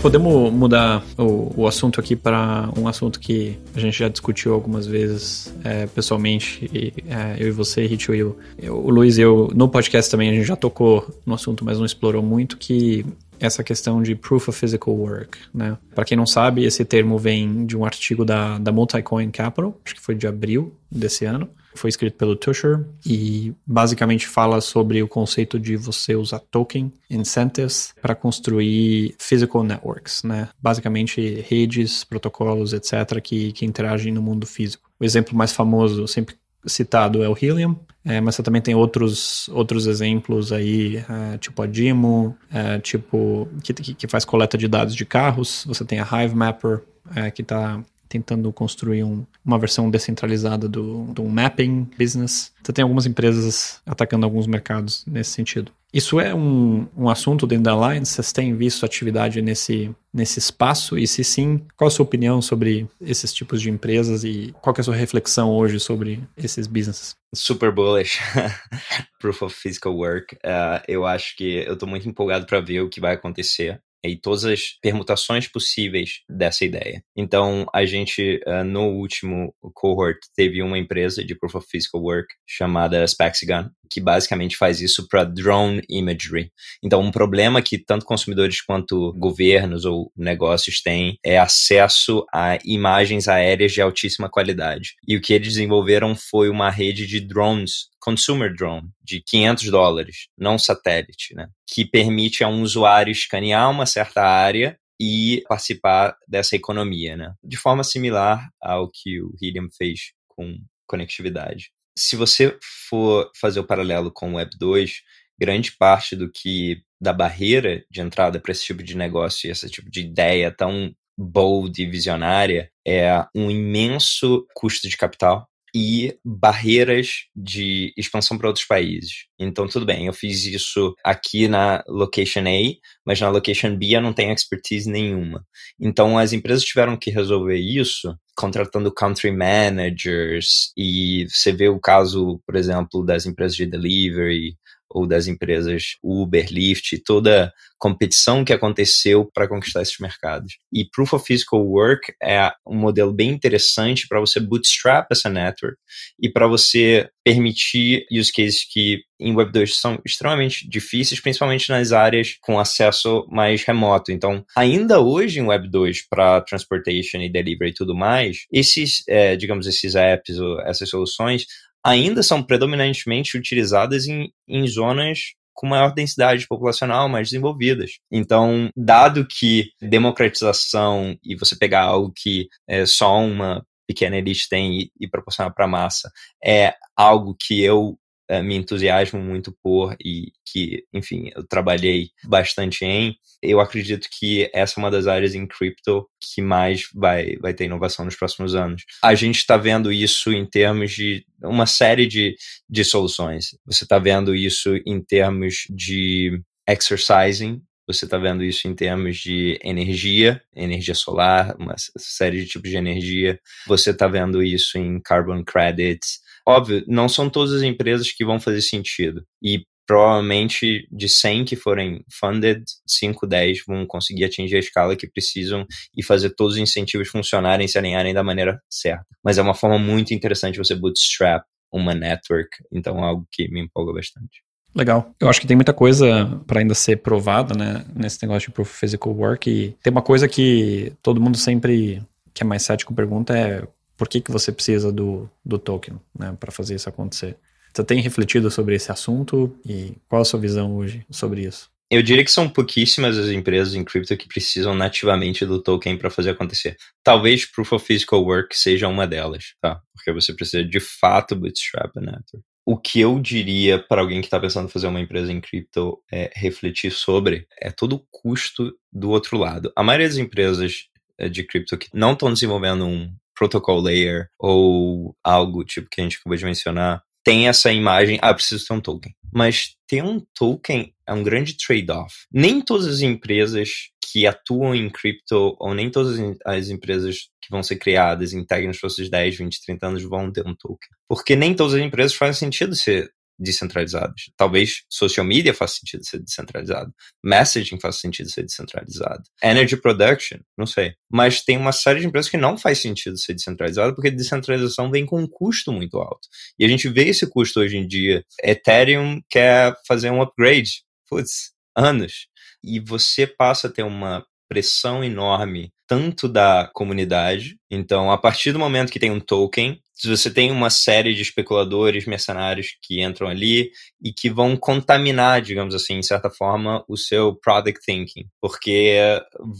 Podemos mudar o, o assunto aqui para um assunto que a gente já discutiu algumas vezes é, pessoalmente, e, é, eu e você, Rich, eu, eu, o Luiz e eu, no podcast também a gente já tocou no assunto, mas não explorou muito, que essa questão de Proof of Physical Work, né? Para quem não sabe, esse termo vem de um artigo da, da Multicoin Capital, acho que foi de abril desse ano. Foi escrito pelo Tusher e basicamente fala sobre o conceito de você usar token incentives para construir physical networks, né? Basicamente redes, protocolos, etc., que, que interagem no mundo físico. O exemplo mais famoso, sempre citado, é o Helium, é, mas você também tem outros, outros exemplos aí, é, tipo a Dimo, é, tipo, que, que faz coleta de dados de carros. Você tem a Hive Mapper, é, que está tentando construir um, uma versão descentralizada do, do mapping business. Você tem algumas empresas atacando alguns mercados nesse sentido. Isso é um, um assunto dentro da Alliance? Vocês têm visto atividade nesse, nesse espaço? E se sim, qual a sua opinião sobre esses tipos de empresas e qual é a sua reflexão hoje sobre esses businesses? Super bullish. Proof of Physical Work. Uh, eu acho que eu estou muito empolgado para ver o que vai acontecer e todas as permutações possíveis dessa ideia. Então, a gente, uh, no último cohort, teve uma empresa de Proof of Physical Work chamada Spexigun, que basicamente faz isso para drone imagery. Então, um problema que tanto consumidores quanto governos ou negócios têm é acesso a imagens aéreas de altíssima qualidade. E o que eles desenvolveram foi uma rede de drones consumer drone de 500 dólares, não satélite, né? Que permite a um usuário escanear uma certa área e participar dessa economia, né? De forma similar ao que o Helium fez com conectividade. Se você for fazer o paralelo com o Web 2, grande parte do que da barreira de entrada para esse tipo de negócio e esse tipo de ideia tão bold e visionária é um imenso custo de capital e barreiras de expansão para outros países. Então, tudo bem, eu fiz isso aqui na location A, mas na location B eu não tenho expertise nenhuma. Então, as empresas tiveram que resolver isso contratando country managers e você vê o caso, por exemplo, das empresas de delivery ou das empresas Uber, Lyft, toda competição que aconteceu para conquistar esses mercados. E Proof of Physical Work é um modelo bem interessante para você bootstrap essa network e para você permitir use cases que em Web 2 são extremamente difíceis, principalmente nas áreas com acesso mais remoto. Então, ainda hoje em Web 2, para transportation e delivery e tudo mais, esses, é, digamos, esses apps ou essas soluções ainda são predominantemente utilizadas em, em zonas com maior densidade populacional, mais desenvolvidas. Então, dado que democratização e você pegar algo que é só uma pequena elite tem e, e proporcionar para a massa é algo que eu é, me entusiasmo muito por e que, enfim, eu trabalhei bastante em. Eu acredito que essa é uma das áreas em cripto que mais vai, vai ter inovação nos próximos anos. A gente está vendo isso em termos de uma série de, de soluções. Você está vendo isso em termos de exercising, você está vendo isso em termos de energia, energia solar, uma série de tipos de energia. Você está vendo isso em carbon credits, Óbvio, não são todas as empresas que vão fazer sentido. E provavelmente de 100 que forem funded, 5, 10 vão conseguir atingir a escala que precisam e fazer todos os incentivos funcionarem, se alinharem da maneira certa. Mas é uma forma muito interessante você bootstrap uma network, então é algo que me empolga bastante. Legal. Eu acho que tem muita coisa para ainda ser provada, né, nesse negócio de Proof of Physical Work. E tem uma coisa que todo mundo sempre que é mais cético pergunta é por que, que você precisa do, do token, né, para fazer isso acontecer. Você tem refletido sobre esse assunto e qual a sua visão hoje sobre isso? Eu diria que são pouquíssimas as empresas em cripto que precisam nativamente do token para fazer acontecer. Talvez Proof of Physical Work seja uma delas, tá? Porque você precisa de fato bootstrap a network o que eu diria para alguém que está pensando em fazer uma empresa em cripto é refletir sobre é todo o custo do outro lado. A maioria das empresas é, de cripto que não estão desenvolvendo um protocol layer ou algo tipo que a gente acabou de mencionar, tem essa imagem, ah, preciso ter um token. Mas ter um token é um grande trade-off. Nem todas as empresas que atuam em cripto, ou nem todas as empresas que vão ser criadas em tag nos próximos 10, 20, 30 anos vão ter um token. Porque nem todas as empresas fazem sentido ser descentralizadas. Talvez social media faça sentido ser descentralizado. Messaging faça sentido ser descentralizado. Energy production, não sei. Mas tem uma série de empresas que não faz sentido ser descentralizado porque descentralização vem com um custo muito alto. E a gente vê esse custo hoje em dia. Ethereum quer fazer um upgrade. Putz, anos e você passa a ter uma pressão enorme tanto da comunidade. Então, a partir do momento que tem um token, você tem uma série de especuladores, mercenários que entram ali e que vão contaminar, digamos assim, em certa forma, o seu product thinking, porque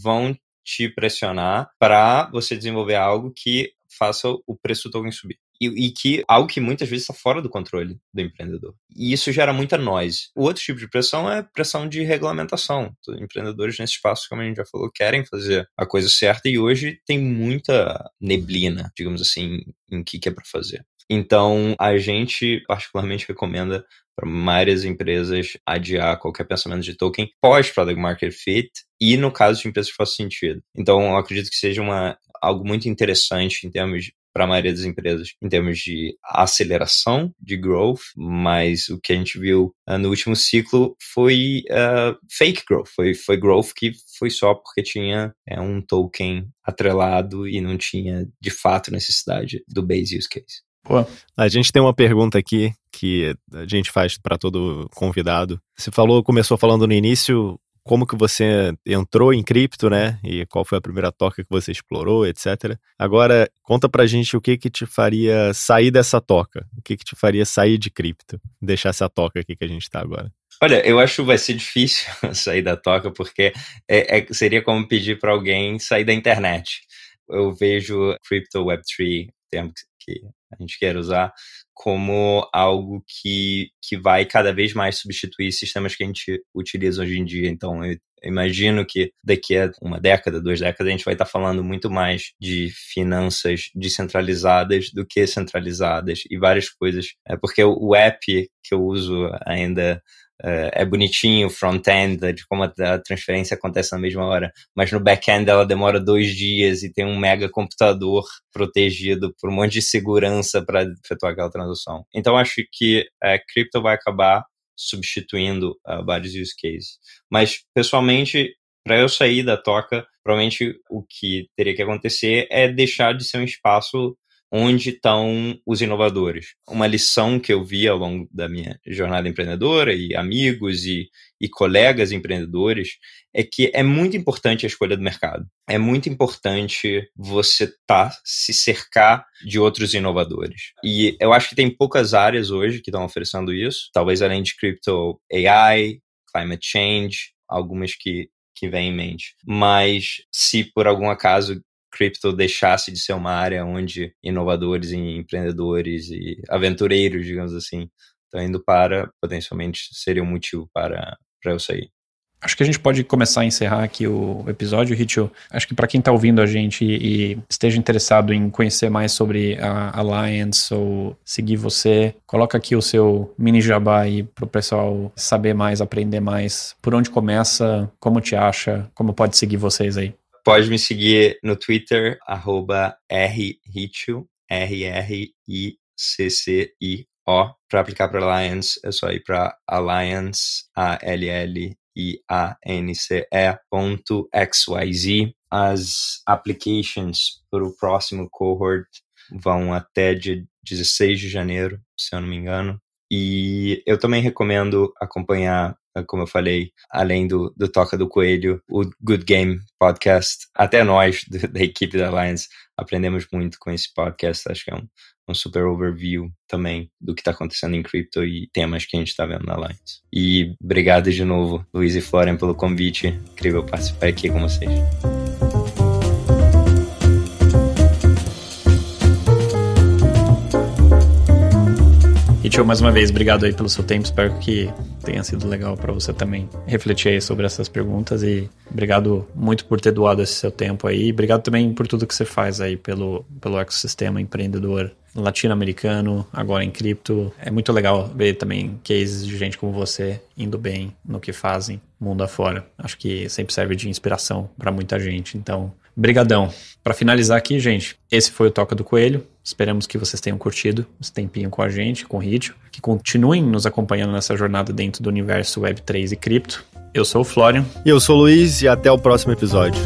vão te pressionar para você desenvolver algo que faça o preço do token subir e, e, que algo que muitas vezes está fora do controle do empreendedor. E isso gera muita noise. O outro tipo de pressão é pressão de regulamentação. Os empreendedores nesse espaço, como a gente já falou, querem fazer a coisa certa e hoje tem muita neblina, digamos assim, em que, que é para fazer. Então, a gente particularmente recomenda para várias empresas adiar qualquer pensamento de token pós-product market fit e no caso de empresas que faça sentido. Então, eu acredito que seja uma, algo muito interessante em termos para a maioria das empresas em termos de aceleração de growth, mas o que a gente viu uh, no último ciclo foi uh, fake growth, foi, foi growth que foi só porque tinha é, um token atrelado e não tinha de fato necessidade do base use case. Pô, a gente tem uma pergunta aqui que a gente faz para todo convidado. Você falou, começou falando no início como que você entrou em cripto, né? E qual foi a primeira toca que você explorou, etc. Agora, conta pra gente o que que te faria sair dessa toca. O que que te faria sair de cripto? Deixar essa toca aqui que a gente tá agora. Olha, eu acho que vai ser difícil sair da toca, porque é, é, seria como pedir para alguém sair da internet. Eu vejo Crypto Web3, termo que a gente quer usar, como algo que, que vai cada vez mais substituir sistemas que a gente utiliza hoje em dia. Então, eu imagino que daqui a uma década, duas décadas, a gente vai estar falando muito mais de finanças descentralizadas do que centralizadas e várias coisas. É porque o app que eu uso ainda é, é bonitinho front-end, de como a transferência acontece na mesma hora, mas no back-end ela demora dois dias e tem um mega computador protegido por um monte de segurança para efetuar aquela transação. Então acho que é, cripto vai acabar substituindo uh, vários use cases. Mas, pessoalmente, para eu sair da toca, provavelmente o que teria que acontecer é deixar de ser um espaço onde estão os inovadores. Uma lição que eu vi ao longo da minha jornada empreendedora e amigos e, e colegas empreendedores é que é muito importante a escolha do mercado. É muito importante você tá, se cercar de outros inovadores. E eu acho que tem poucas áreas hoje que estão oferecendo isso, talvez além de crypto AI, climate change, algumas que que vem em mente. Mas se por algum acaso cripto deixasse de ser uma área onde inovadores e empreendedores e aventureiros, digamos assim, estão indo para, potencialmente seria um motivo para, para eu sair. Acho que a gente pode começar a encerrar aqui o episódio, Ritio. Acho que para quem está ouvindo a gente e esteja interessado em conhecer mais sobre a Alliance ou seguir você, coloca aqui o seu mini jabá aí para o pessoal saber mais, aprender mais. Por onde começa, como te acha, como pode seguir vocês aí. Pode me seguir no Twitter, arroba rricio, R-R-I-C-C-I-O. Para aplicar para Alliance, é só ir para Alliance, A-L-L-I-A-N-C-E.xyz. As applications para o próximo cohort vão até dia 16 de janeiro, se eu não me engano. E eu também recomendo acompanhar, como eu falei, além do, do Toca do Coelho, o Good Game Podcast. Até nós, da equipe da Alliance, aprendemos muito com esse podcast. Acho que é um, um super overview também do que está acontecendo em cripto e temas que a gente está vendo na Alliance. E obrigado de novo, Luiz e Florian, pelo convite. Incrível participar aqui com vocês. Tio, mais uma vez, obrigado aí pelo seu tempo. Espero que tenha sido legal para você também refletir aí sobre essas perguntas e obrigado muito por ter doado esse seu tempo aí. Obrigado também por tudo que você faz aí pelo, pelo ecossistema empreendedor latino-americano, agora em cripto. É muito legal ver também cases de gente como você indo bem no que fazem mundo afora. Acho que sempre serve de inspiração para muita gente. Então, brigadão. Para finalizar aqui, gente, esse foi o Toca do Coelho. Esperamos que vocês tenham curtido esse tempinho com a gente, com o Ritio, que continuem nos acompanhando nessa jornada dentro do universo Web3 e cripto. Eu sou o Florian. E eu sou o Luiz e até o próximo episódio.